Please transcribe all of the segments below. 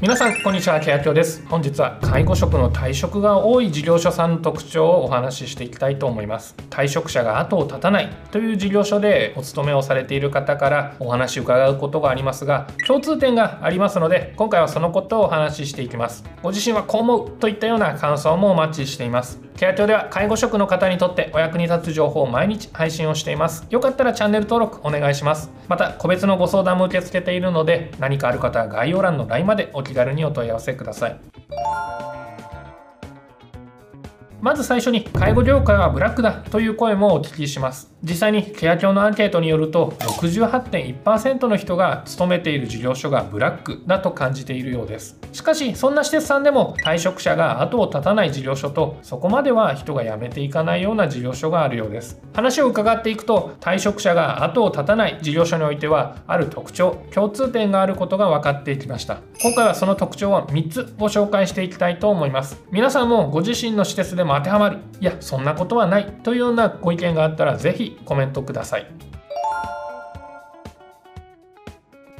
皆さんこんにちはケアキョです。本日は介護職の退職が多い事業所さんの特徴をお話ししていきたいと思います。退職者が後を絶たないという事業所でお勤めをされている方からお話を伺うことがありますが共通点がありますので今回はそのことをお話ししていきます。ご自身はこう思うといったような感想もお待ちしています。ケア庁では介護職の方にとってお役に立つ情報を毎日配信をしています。よかったらチャンネル登録お願いします。また個別のご相談も受け付けているので何かある方は概要欄の LINE までお気軽にお問い合わせください。まず最初に介護業界はブラックだという声もお聞きします。実際にケア協のアンケートによると68.1%の人が勤めている事業所がブラックだと感じているようです。しかしそんな施設さんでも退職者が後を絶たない事業所とそこまでは人が辞めていかないような事業所があるようです。話を伺っていくと退職者が後を絶たない事業所においてはある特徴共通点があることが分かっていきました。今回はその特徴を3つご紹介していきたいと思います。皆さんもご自身の施設でも当てはまる。いやそんなことはない。というようなご意見があったら是非コメントください。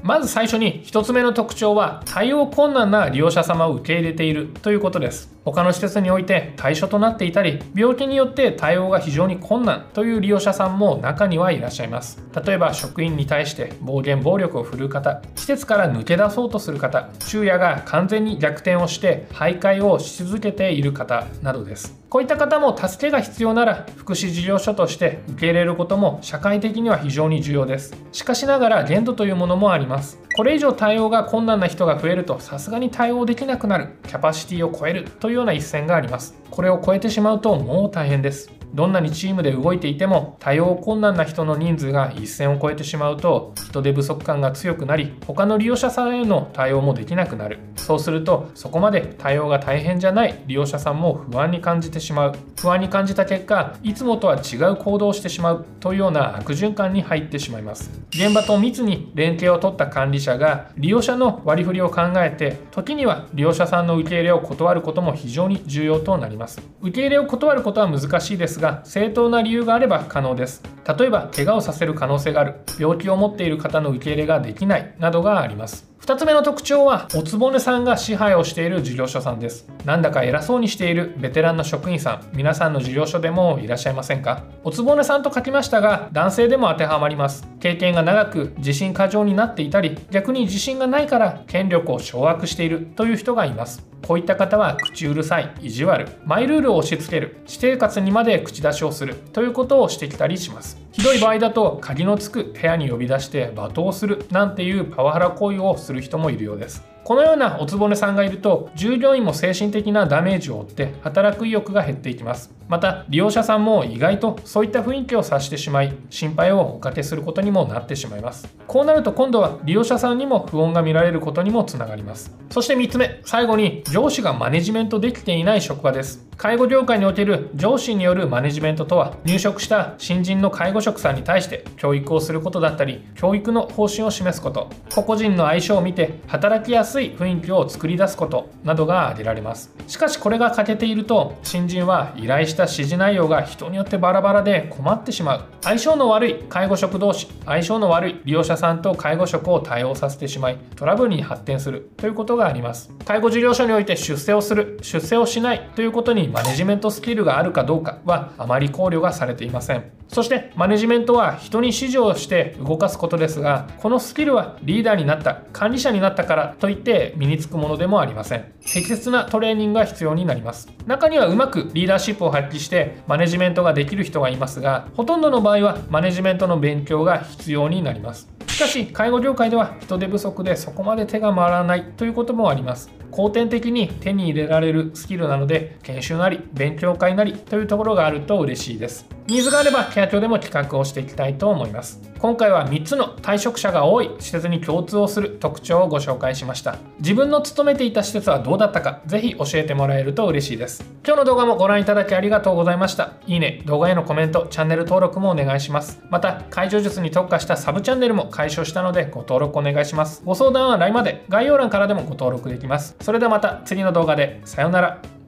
まず最初に1つ目の特徴は対応困難な利用者様を受け入れているということです。他の施設において対象となっていたり病気によって対応が非常に困難という利用者さんも中にはいらっしゃいます。例えば職員に対して暴言暴力を振るう方施設から抜け出そうとする方昼夜が完全に逆転をして徘徊をし続けている方などです。こういった方も助けが必要なら福祉事業所として受け入れることも社会的には非常に重要です。しかしながら限度というものもあります。これ以上対応が困難な人が増えるとさすがに対応できなくなる。キャパシティを超えるとというような一線があります。これを超えてしまうともう大変です。どんなにチームで動いていても対応困難な人の人数が一線を越えてしまうと人手不足感が強くなり他の利用者さんへの対応もできなくなる。そうするとそこまで対応が大変じゃない利用者さんも不安に感じてしまう。不安に感じた結果いつもとは違う行動をしてしまう。というような悪循環に入ってしまいます。現場と密に連携を取った管理者が利用者の割り振りを考えて時には利用者さんの受け入れを断ることも非常に重要となります。受け入れを断ることは難しいですが正当な理由があれば可能です。例えば怪我をさせる可能性がある。病気を持っている方の受け入れができない。などがあります。2つ目の特徴はおつぼねさんが支配をしている事業所さんです。なんだか偉そうにしているベテランの職員さん。皆さんの事業所でもいらっしゃいませんか？おつぼねさんと書きましたが男性でも当てはまります。経験が長く自信過剰になっていたり逆に自信がないから権力を掌握しているという人がいます。こういった方は口うるさい、意地悪、マイルールを押し付ける、私生活にまで口出しをするということをしてきたりします。ひどい場合だと鍵のつく部屋に呼び出して罵倒するなんていうパワハラ行為をする人もいるようです。このようなおつぼねさんがいると従業員も精神的なダメージを負って働く意欲が減っていきます。また利用者さんも意外とそういった雰囲気を察してしまい心配をおかけすることにもなってしまいます。こうなると今度は利用者さんにも不穏が見られることにもつながります。そして3つ目最後に上司がマネジメントできていない職場です。介護業界における上司によるマネジメントとは入職した新人の介護職さんに対して教育をすることだったり教育の方針を示すこと。個々人の相性を見て働きやすいすい雰囲気を作り出すことなどが挙げられます。しかしこれが欠けていると新人は依頼した指示内容が人によってバラバラで困ってしまう。相性の悪い介護職同士相性の悪い利用者さんと介護職を対応させてしまいトラブルに発展する。ということがあります。介護事業所において出世をする出世をしないということにマネジメントスキルがあるかどうかはあまり考慮がされていません。そしてマネジメントは人に指示をして動かすことですがこのスキルはリーダーになった管理者になったからといって身につくものでもありません。適切なトレーニングが必要になります。中にはうまくリーダーシップを発揮してマネジメントができる人がいますがほとんどの場合はマネジメントの勉強が必要になります。しかし介護業界では人手不足でそこまで手が回らないということもあります。後天的に手に入れられるスキルなので研修なり勉強会なりというところがあると嬉しいです。ニーズがあればケア庁でも企画をしていきたいと思います。今回は3つの退職者が多い施設に共通をする特徴をご紹介しました。自分の勤めていた施設はどうだったかぜひ教えてもらえると嬉しいです。今日の動画もご覧いただきありがとうございました。いいね動画へのコメントチャンネル登録もお願いします。また解除術に特化したサブチャンネルも解消したのでご登録お願いします。ご相談は LINE まで。概要欄からでもご登録できます。それではまた次の動画で。さようなら。